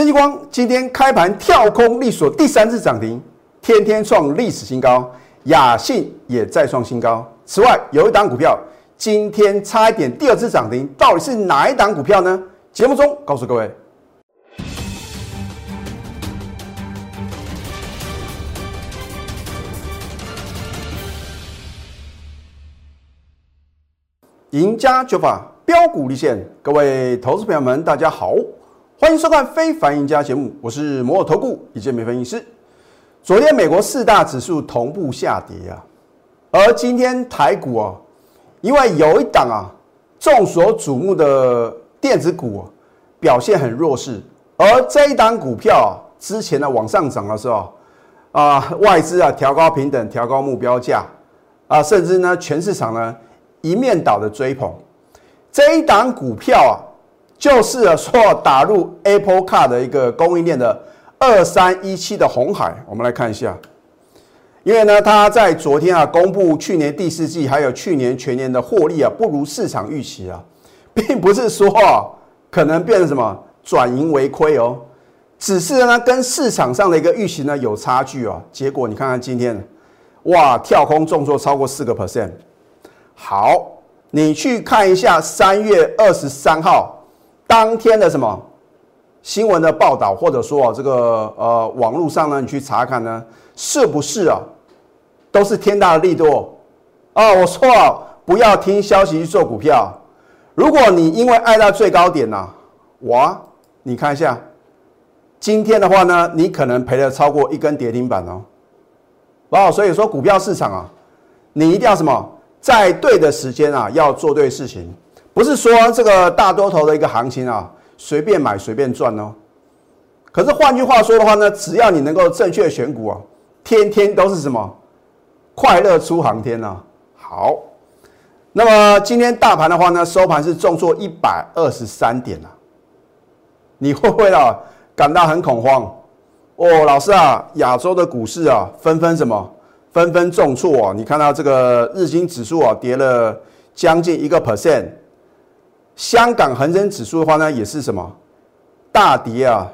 先进光今天开盘跳空力所第三次涨停，天天创历史新高，雅信也再创新高。此外，有一档股票今天差一点第二次涨停，到底是哪一档股票呢？节目中告诉各位。赢家九法标股立现，各位投资朋友们，大家好，欢迎收看《非凡赢家》节目，我是摩尔投顾李建美分析师。昨天美国四大指数同步下跌啊，而今天台股啊，因为有一档啊众所瞩目的电子股表现很弱势，而这一档股票啊之前呢往上涨的时候啊，外资啊调高平等、调高目标价啊，甚至呢全市场呢。一面倒的追捧，这一档股票啊，就是说打入 Apple Car 的一个供应链的二三一七的红海。我们来看一下，因为呢，它在昨天啊公布去年第四季还有去年全年的获利啊不如市场预期啊，并不是说可能变成什么转盈为亏哦，只是呢跟市场上的一个预期呢有差距啊。结果你看看今天，哇，跳空重挫超过四个 percent。好，你去看一下三月二十三号当天的什么新闻的报道，或者说啊这个呃网络上呢，你去查看呢，是不是啊，都是天大的力度啊？我说啊，不要听消息去做股票。如果你因为爱到最高点呐，哇，你看一下今天的话呢，你可能赔了超过一根跌停板哦。哦，所以说股票市场啊，你一定要什么？在对的时间啊，要做对事情，不是说这个大多头的一个行情啊，随便买随便赚哦。可是换句话说的话呢，只要你能够正确选股啊，天天都是什么快乐出航天啊。好，那么今天大盘的话呢，收盘是重挫一百二十三点啊，你会不会啊感到很恐慌？哦，老师啊，亚洲的股市啊，纷纷什么？纷纷重挫啊！你看到这个日经指数啊，跌了将近一个 percent。香港恒生指数的话呢，也是什么大跌啊，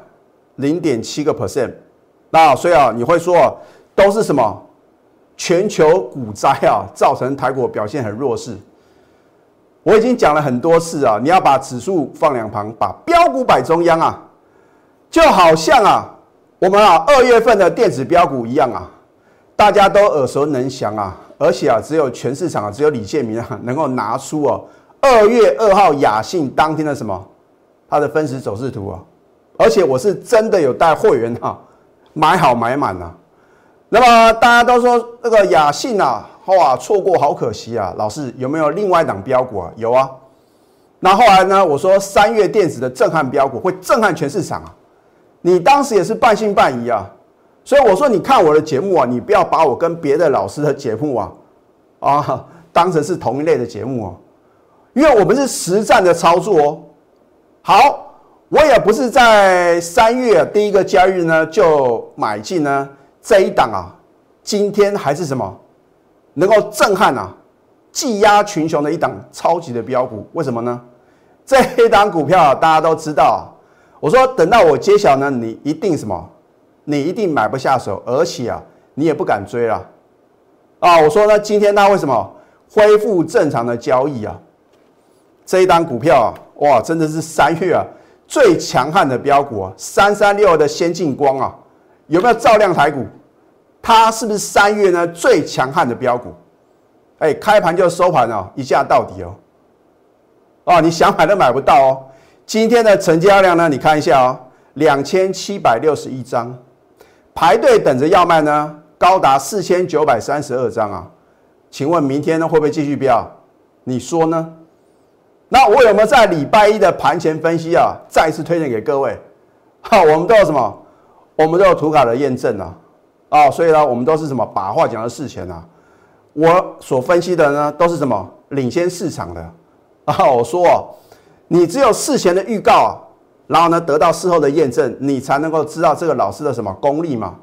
零点七个 percent。那所以啊，你会说都是什么全球股灾啊，造成台股表现很弱势。我已经讲了很多次啊，你要把指数放两旁，把标股摆中央啊，就好像啊，我们啊二月份的电子标股一样啊。大家都耳熟能详啊，而且啊，只有全市场啊，只有李建明啊，能够拿出哦二月二号雅信当天的什么它的分时走势图啊，而且我是真的有带会员哈买好买满啊。那么大家都说那个雅信啊，哇，错过好可惜啊。老师有没有另外一档标股啊？有啊。那后来呢？我说三月电子的震撼标股会震撼全市场啊，你当时也是半信半疑啊。所以我说，你看我的节目啊，你不要把我跟别的老师的节目啊，啊，当成是同一类的节目哦，因为我们是实战的操作哦。好，我也不是在三月第一个交易日呢就买进呢这一档啊，今天还是什么能够震撼啊，技压群雄的一档超级的标股，为什么呢？这一档股票大家都知道，我说等到我揭晓呢，你一定什么？你一定买不下手，而且啊，你也不敢追了啊！我说呢，今天它为什么恢复正常的交易啊？这一单股票啊，哇，真的是三月啊最强悍的标股啊！三三六的先进光啊，有没有照亮台股？它是不是三月呢最强悍的标股？哎，开盘就收盘哦，一价到底哦！哦，你想买都买不到哦！今天的成交量呢？你看一下哦，两千七百六十一张。排队等着要卖呢，高达四千九百三十二张啊！请问明天呢会不会继续飙？你说呢？那我有没有在礼拜一的盘前分析啊，再次推荐给各位？哈，我们都有什么？我们都有图卡的验证啊！啊，所以呢，我们都是什么？把话讲到事前啊！我所分析的呢，都是什么？领先市场的啊！我说哦，你只有事前的预告啊！然后呢，得到事后的验证，你才能够知道这个老师的什么功力嘛，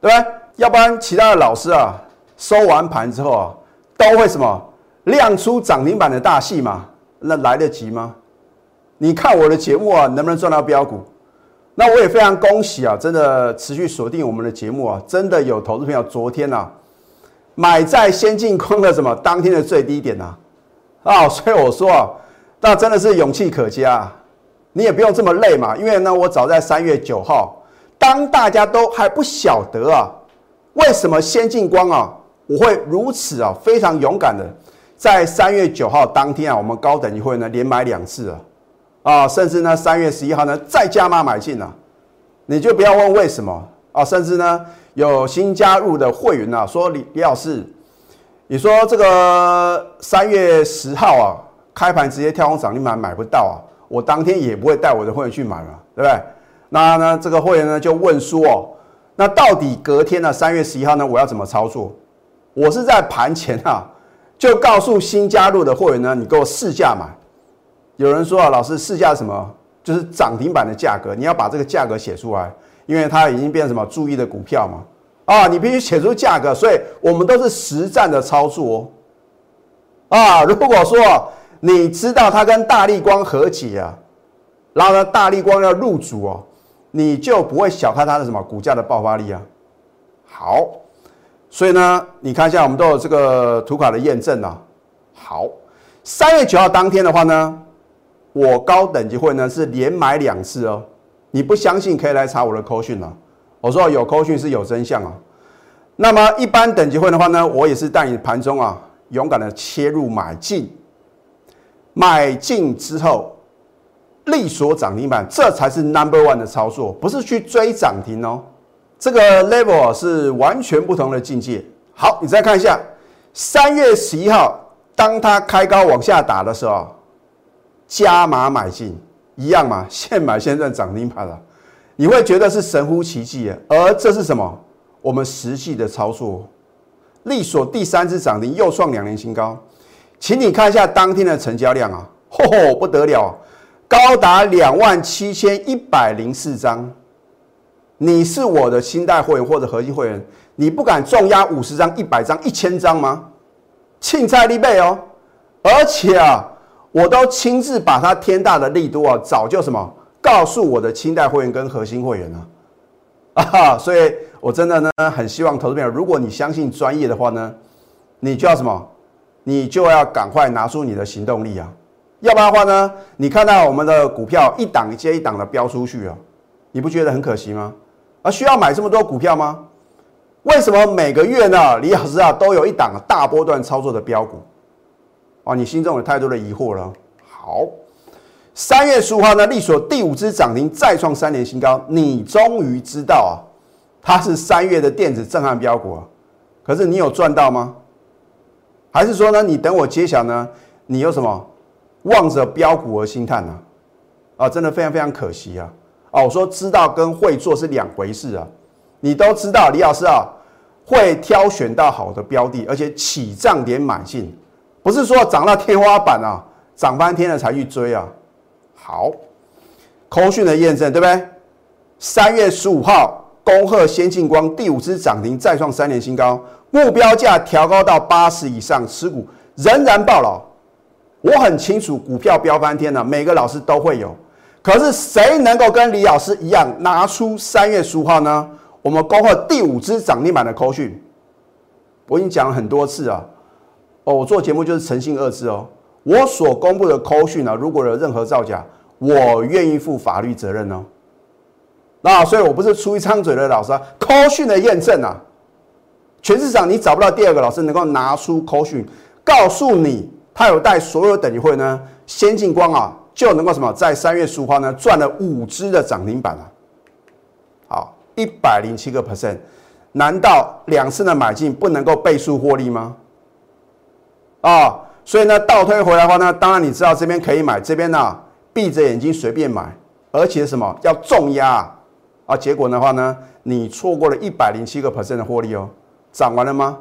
对不对？要不然其他的老师啊，收完盘之后啊，都会什么亮出涨停板的大戏嘛？那来得及吗？你看我的节目啊，能不能赚到标股？那我也非常恭喜啊，真的持续锁定我们的节目啊，真的有投资朋友昨天啊买在先进光的什么当天的最低点呐啊，所以我说啊，那真的是勇气可嘉，你也不用这么累嘛，因为呢，我早在三月九号，当大家都还不晓得啊，为什么先进光啊，我会如此啊，非常勇敢的在三月九号当天啊，我们高等级会呢连买两次啊。啊，甚至呢，三月十一号呢，再加码买进了，你就不要问为什么啊。甚至呢，有新加入的会员啊，说李李老师，你说这个三月十号啊，开盘直接跳空涨停板买不到啊，我当天也不会带我的会员去买嘛，对不对？那呢，这个会员呢就问说哦，那到底隔天呢，三月十一号呢，我要怎么操作？我是在盘前啊，就告诉新加入的会员呢，你给我试价嘛。有人说啊，老师试价什么？就是涨停板的价格，你要把这个价格写出来，因为它已经变成什么注意的股票嘛。啊，你必须写出价格，所以我们都是实战的操作哦。啊，如果说你知道它跟大力光和解啊，然后呢，大力光要入主哦，你就不会小看它的什么股价的爆发力啊。好，所以呢，你看一下，我们都有这个图卡的验证啊。好，三月九号当天的话呢。我高等级会呢是连买两次哦，你不相信可以来查我的扣讯啊。我说有扣讯是有真相啊。那么一般等级会的话呢，我也是带你盘中啊勇敢的切入买进，买进之后力锁涨停板，这才是 number one 的操作，不是去追涨停哦。这个 level 是完全不同的境界。好，你再看一下三月十一号，当它开高往下打的时候。加码买进一样嘛，现买现赚涨停板了，你会觉得是神乎其技啊。而这是什么？我们实际的操作，力所第三次涨停又创两年新高，请你看一下当天的成交量啊，嚯不得了，高达两万七千一百零四张。你是我的新代会员或者核心会员，你不敢重压五十张、一百张、一千张吗？庆菜立备哦，而且啊。我都亲自把它天大的力度啊，早就什么告诉我的清代会员跟核心会员了啊，所以我真的呢很希望投资朋友，如果你相信专业的话呢，你就要什么，你就要赶快拿出你的行动力啊，要不然的话呢，你看到我们的股票一档接一档的飙出去啊，你不觉得很可惜吗？啊，需要买这么多股票吗？为什么每个月呢，李老师啊都有一档大波段操作的标股？啊，你心中有太多的疑惑了。好，三月十五号呢，力所第五支涨停再创三年新高，你终于知道啊，它是三月的电子震撼标股啊。可是你有赚到吗？还是说呢，你等我揭晓呢？你有什么望着标股而心叹呢？啊，真的非常非常可惜啊！哦，我说知道跟会做是两回事啊。你都知道，李老师啊，会挑选到好的标的，而且起涨点满进。不是说涨到天花板啊，涨翻天了才去追啊。好，空讯的验证对不对？三月十五号，恭贺先进光第五支涨停，再创三年新高，目标价调高到八十以上，持股仍然爆了。我很清楚，股票飙翻天了，每个老师都会有。可是谁能够跟李老师一样拿出三月十五号呢？我们恭贺第五支涨停板的空讯，我已经讲了很多次啊。哦，我做节目就是诚信二字哦。我所公布的扣讯呢，如果有任何造假，我愿意负法律责任哦。那所以我不是出一张嘴的老师啊。扣讯的验证啊，全市场你找不到第二个老师能够拿出扣讯，告诉你他有带所有等级会呢，先进光啊就能够什么，在三月十五号呢赚了五只的涨停板啊。好，一百零七个 percent，难道两次的买进不能够倍数获利吗？啊，所以呢，倒推回来的话呢，当然你知道这边可以买，这边呢闭着眼睛随便买，而且什么要重压啊？结果的话呢，你错过了一百零七个 percent 的获利哦，涨完了吗？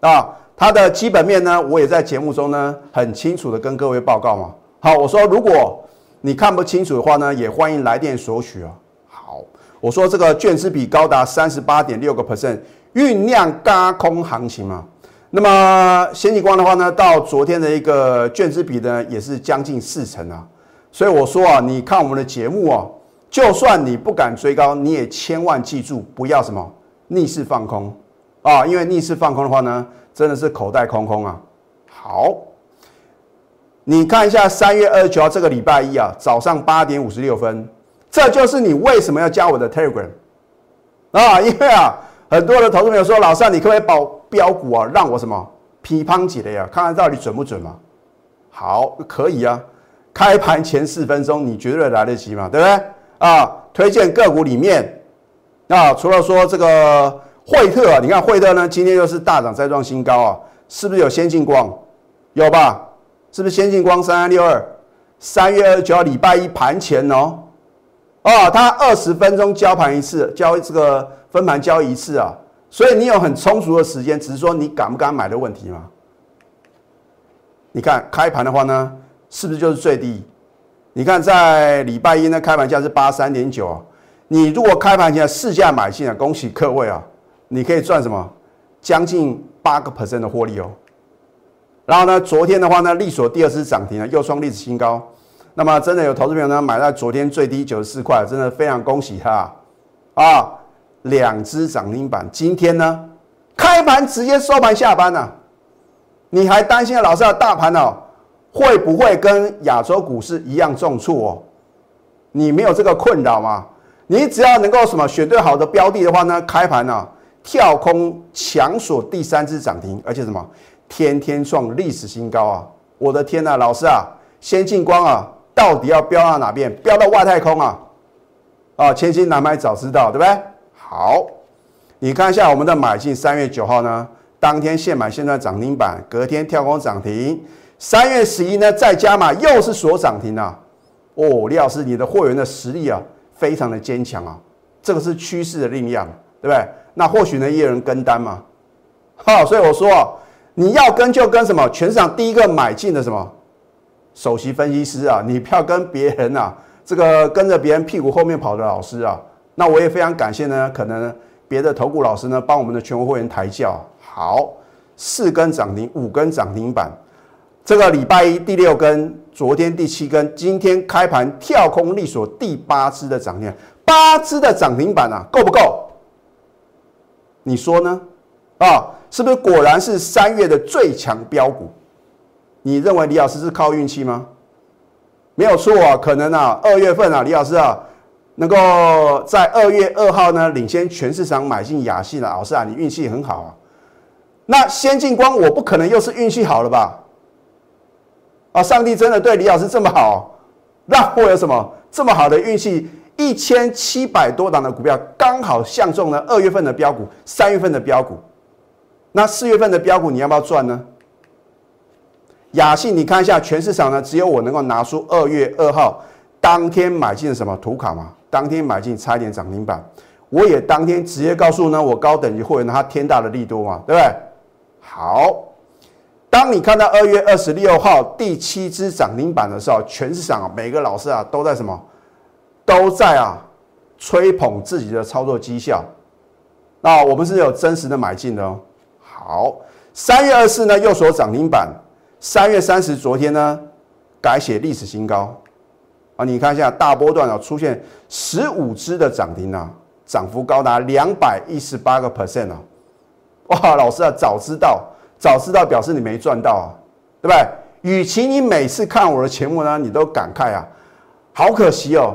啊，它的基本面呢，我也在节目中呢很清楚的跟各位报告嘛。好，我说如果你看不清楚的话呢，也欢迎来电索取啊。好，我说这个券资比高达三十八点六个 percent，酝酿嘎空行情嘛。那么先进光的话呢，到昨天的一个券资比呢，也是将近四成啊。所以我说啊，你看我们的节目啊，就算你不敢追高，你也千万记住不要什么逆势放空啊，因为逆势放空的话呢，真的是口袋空空啊。好，你看一下三月二十九号这个礼拜一啊，早上八点五十六分，这就是你为什么要加我的 Telegram 啊？因为啊，很多的投资朋友说，老师你可不可以保标股啊，让我什么批判几的呀，看看到底准不准嘛？好，可以啊。开盘前四分钟，你绝对来得及嘛，对不对？啊，推荐个股里面，啊，除了说这个惠特，你看惠特呢，今天又是大涨再创新高啊，是不是有先进光？有吧？是不是先进光三三六二？三月二十九号礼拜一盘前哦，哦，它二十分钟交盘一次，交这个分盘交一次啊，所以你有很充足的时间，只是说你敢不敢买的问题嘛。你看开盘的话呢？是不是就是最低？你看，在礼拜一呢，开盘价是八三点九啊。你如果开盘前市价买进啊，恭喜各位啊，你可以赚什么？将近八个 percent 的获利哦。然后呢，昨天的话呢，利索第二次涨停了，又创历史新高。那么，真的有投资朋友呢，买在昨天最低九十四块，真的非常恭喜他啊！两只涨停板，今天呢，开盘直接收盘下班了。你还担心老师的大盘哦？会不会跟亚洲股市一样重挫哦？你没有这个困扰吗？你只要能够什么选对好的标的的话呢？开盘呢跳空强锁第三只涨停，而且什么天天创历史新高啊！我的天呐，老师啊，先进光啊，到底要飙到哪边？飙到外太空啊？啊，千金难买早知道，对不对？好，你看一下我们的买进，三月九号呢，当天现买现在涨停板，隔天跳空涨停。三月十一呢，再加码又是锁涨停啊！哦，李老师，你的货源的实力啊，非常的坚强啊，这个是趋势的力量，对不对？那或许呢，也有人跟单嘛。好，所以我说，你要跟就跟什么？全市场第一个买进的什么首席分析师啊，你不要跟别人啊，这个跟着别人屁股后面跑的老师啊。那我也非常感谢呢，可能别的投顾老师呢，帮我们的全国会员抬轿。好，四根涨停，五根涨停板。这个礼拜一第六根，昨天第七根，今天开盘跳空力所第八支的涨停，八支的涨停板啊，够不够？你说呢？啊，是不是果然是三月的最强标股？你认为李老师是靠运气吗？没有错啊，可能啊，二月份啊，李老师啊，能够在二月二号呢领先全市场买进雅信的老师啊，你运气很好啊。那先进光，我不可能又是运气好了吧？啊！上帝真的对李老师这么好，那我有什么这么好的运气？一千七百多档的股票刚好相中了二月份的标股，三月份的标股。那四月份的标股你要不要赚呢？雅信，你看一下全市场呢，只有我能够拿出二月二号当天买进的什么图卡嘛？当天买进差一点涨停板，我也当天直接告诉呢我高等级会员他天大的利多嘛，对不对？好。当你看到二月二十六号第七只涨停板的时候，全市场每个老师啊都在什么？都在啊吹捧自己的操作绩效。那我们是有真实的买进的哦。好，三月二十四呢又锁涨停板，三月三十昨天呢改写历史新高啊！你看一下大波段啊出现十五只的涨停啊，涨幅高达两百一十八个 percent 啊！哇，老师啊早知道。早知道表示你没赚到啊，对不对？与其你每次看我的节目呢，你都感慨啊，好可惜哦，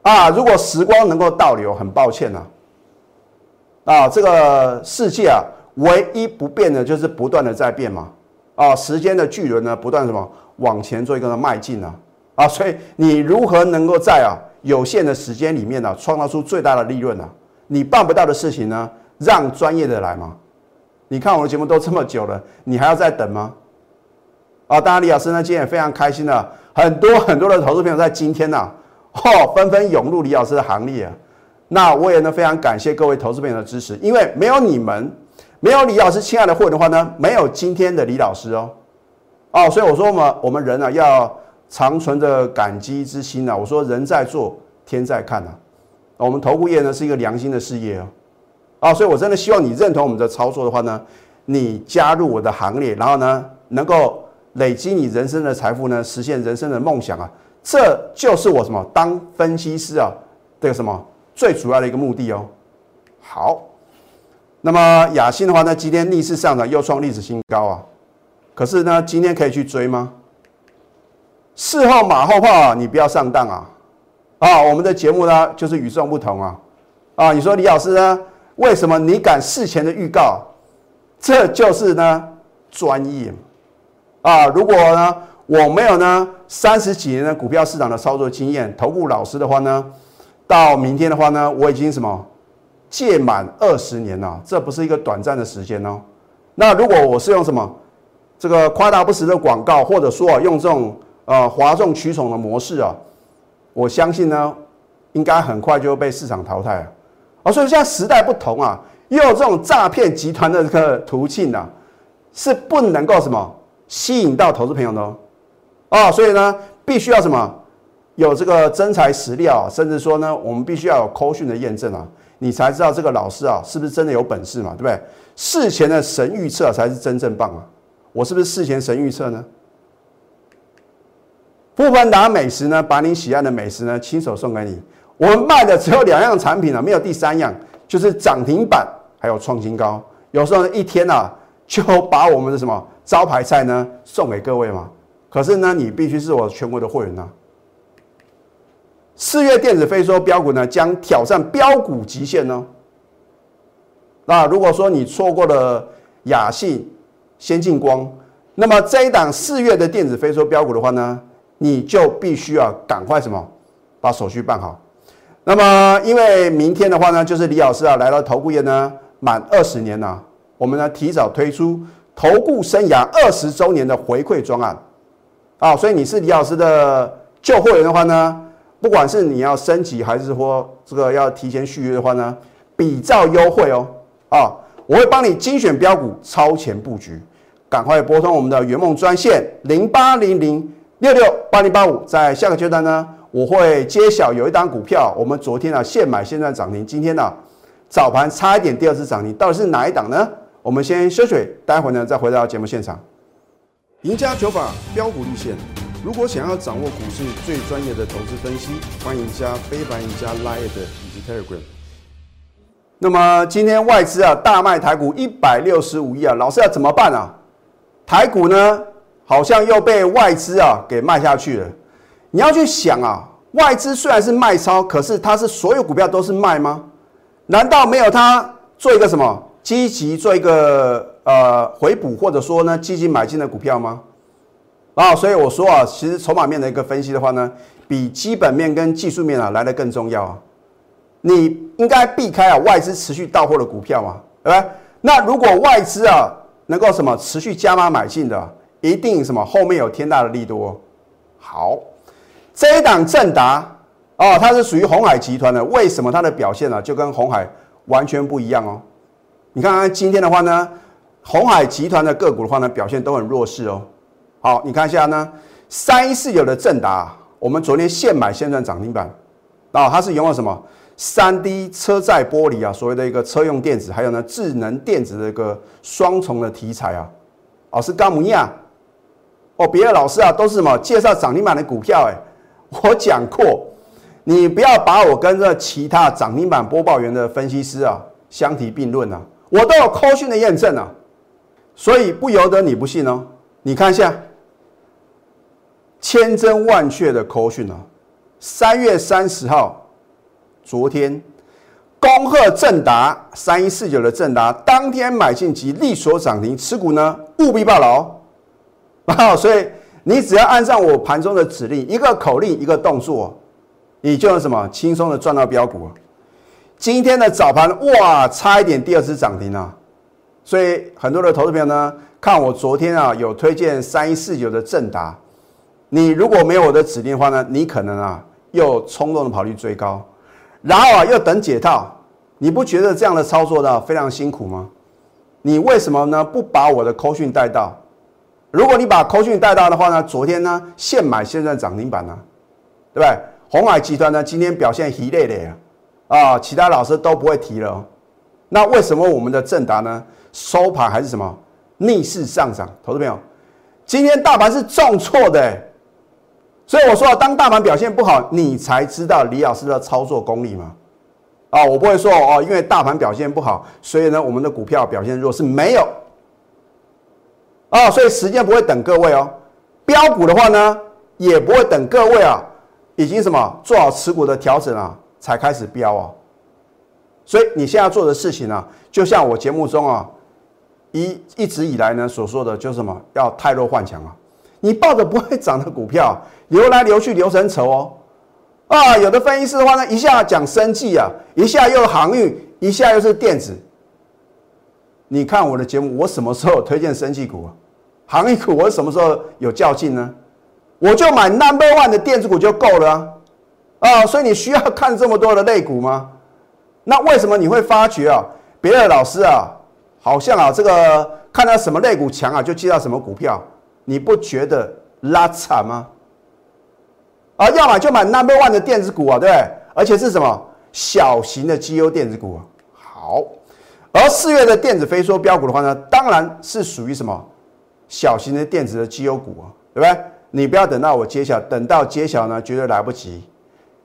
啊，如果时光能够倒流，很抱歉呐，啊，这个世界啊，唯一不变的就是不断的在变嘛，啊，时间的巨轮呢，不断什么往前做一个迈进呢，啊，所以你如何能够在啊有限的时间里面呢，创造出最大的利润呢？你办不到的事情呢，让专业的来嘛。你看我的节目都这么久了，你还要再等吗？啊，当然李老师呢今天也非常开心了，很多很多的投资朋友在今天呢，哦，纷纷涌入李老师的行列啊。那我也呢非常感谢各位投资朋友的支持，因为没有你们，没有李老师亲爱的会员的话呢，没有今天的李老师哦。哦，所以我说嘛我们人呢要长存着感激之心啊。我说人在做，天在看呐。我们投顾业呢是一个良心的事业哦。啊，所以我真的希望你认同我们的操作的话呢，你加入我的行列，然后呢，能够累积你人生的财富呢，实现人生的梦想啊，这就是我什么当分析师啊这个什么最主要的一个目的哦。好，那么雅信的话呢，今天逆势上涨，又创历史新高啊。可是呢，今天可以去追吗？事后马后炮啊，你不要上当啊！啊，我们的节目呢就是与众不同啊！啊，你说李老师呢，为什么你敢事前的预告？这就是呢专业啊！如果呢我没有呢三十几年的股票市场的操作经验，投顾老师的话呢，到明天的话呢，我已经什么届满二十年了，这不是一个短暂的时间哦。那如果我是用什么？这个夸大不实的广告，或者说啊，用这种呃哗众取宠的模式啊，我相信呢，应该很快就会被市场淘汰啊。啊，所以现在时代不同啊，又有这种诈骗集团的这个途径呢，是不能够什么吸引到投资朋友的哦。所以呢，必须要什么有这个真材实料，甚至说呢，我们必须要有扣讯的验证啊，你才知道这个老师啊是不是真的有本事嘛，对不对？事前的神预测才是真正棒啊。我是不是事前神预测呢？富凡达美食呢，把你喜爱的美食呢，亲手送给你。我们卖的只有两样产品了，没有第三样，就是涨停板还有创新高。有时候一天啊，就把我们的什么招牌菜呢送给各位嘛。可是呢，你必须是我全国的会员呐。四月电子飞说标股呢，将挑战标股极限呢。那如果说你错过了雅信，先进光，那么这一档四月的电子飞梭标股的话呢，你就必须要赶快什么，把手续办好。那么因为明天的话呢，就是李老师啊来到投顾业呢满二十年了，我们呢提早推出投顾生涯二十周年的回馈专案啊，所以你是李老师的旧会员的话呢，不管是你要升级还是说这个要提前续约的话呢，比较优惠哦啊。我会帮你精选标股，超前布局，赶快拨通我们的圆梦专线零八零零六六八零八五。在下个阶段呢，我会揭晓有一档股票，我们昨天啊现买现在涨停，今天呢早盘差一点第二次涨停，到底是哪一档呢？我们先休水，待会呢再回到节目现场。赢家九法标股立线，如果想要掌握股市最专业的投资分析，欢迎加非凡、赢家 Line 以及 Telegram。那么今天外资啊大卖台股一百六十五亿啊，老师要怎么办啊？台股呢好像又被外资啊给卖下去了。你要去想啊，外资虽然是卖超，可是它是所有股票都是卖吗？难道没有它做一个什么积极做一个呃回补，或者说呢积极买进的股票吗？啊，所以我说啊，其实筹码面的一个分析的话呢，比基本面跟技术面啊来的更重要啊。你应该避开啊外资持续到货的股票嘛，对吧？那如果外资啊能够什么持续加码买进的，一定什么后面有天大的利多。好，这一档正达哦，它是属于红海集团的，为什么它的表现呢就跟红海完全不一样哦？你看看今天的话呢，红海集团的个股的话呢表现都很弱势哦。好，你看一下呢，三一四九的正达，我们昨天现买现赚涨停板，啊，它是拥有什么？三 D 车载玻璃啊，所谓的一个车用电子，还有呢智能电子的一个双重的题材啊，哦是高姆亚，哦别的老师啊都是什么？介绍涨停板的股票哎，我讲过，你不要把我跟这其他涨停板播报员的分析师啊相提并论啊，我都有科讯的验证啊，所以不由得你不信哦，你看一下，千真万确的口讯啊，三月三十号。昨天，恭贺正达三一四九的正达当天买进即立所涨停，持股呢务必报牢啊！所以你只要按照我盘中的指令，一个口令一个动作，你就能什么轻松的赚到标股。今天的早盘哇，差一点第二次涨停啊！所以很多的投资朋友呢，看我昨天啊有推荐三一四九的正达，你如果没有我的指令的话呢，你可能啊又冲动的跑去追高。然后啊，又等解套，你不觉得这样的操作呢非常辛苦吗？你为什么呢不把我的扣讯带到？如果你把扣讯带到的话呢，昨天呢现买现赚涨停板呢，对不对？红海集团呢今天表现疲累的呀，啊，其他老师都不会提了。那为什么我们的正达呢收盘还是什么逆势上涨？投资朋友，今天大盘是重挫的，所以我说，当大盘表现不好，你才知道李老师的操作功力嘛。啊，我不会说哦，因为大盘表现不好，所以呢，我们的股票表现弱是没有。啊，所以时间不会等各位哦。标股的话呢，也不会等各位啊，已经什么做好持股的调整啊，才开始标啊。所以你现在做的事情呢，就像我节目中啊，一一直以来呢所说的，就是什么要太弱换强啊。你抱着不会涨的股票，流来流去流成仇哦。啊，有的分析师的话呢，一下讲生计啊，一下又航运，一下又是电子。你看我的节目，我什么时候推荐生技股啊？航运股我什么时候有较劲呢？我就买 number one 的电子股就够了啊！啊，所以你需要看这么多的类股吗？那为什么你会发觉啊？别的老师啊，好像啊，这个看到什么类股强啊，就接到什么股票，你不觉得拉惨吗？啊，要买就买 number one 的电子股啊，对不对？而且是什么小型的绩优电子股啊？好，而四月的电子飞梭标股的话呢，当然是属于什么小型的电子的绩优股啊，对不对？你不要等到我揭晓，等到揭晓呢，绝对来不及，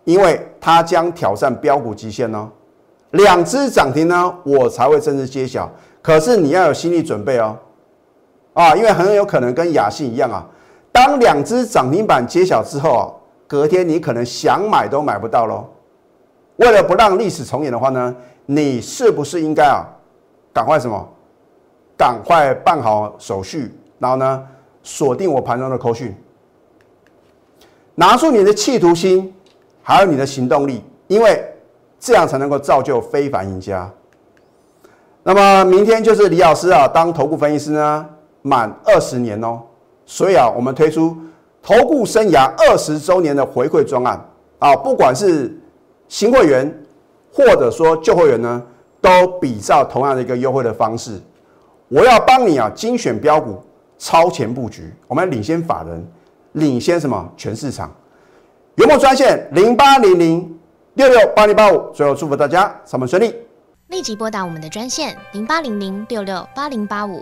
因为它将挑战标股极限哦。两只涨停呢，我才会正式揭晓。可是你要有心理准备哦，啊，因为很有可能跟雅信一样啊，当两只涨停板揭晓之后啊。隔天你可能想买都买不到喽。为了不让历史重演的话呢，你是不是应该啊，赶快什么，赶快办好手续，然后呢，锁定我盘中的扣讯，拿出你的企图心，还有你的行动力，因为这样才能够造就非凡赢家。那么明天就是李老师啊，当头部分析师呢满二十年哦，所以啊，我们推出。投顾生涯二十周年的回馈专案啊，不管是新会员或者说旧会员呢，都比照同样的一个优惠的方式。我要帮你啊精选标股，超前布局，我们领先法人，领先什么全市场。有没有专线零八零零六六八零八五？最后祝福大家上班顺利。立即拨打我们的专线零八零零六六八零八五。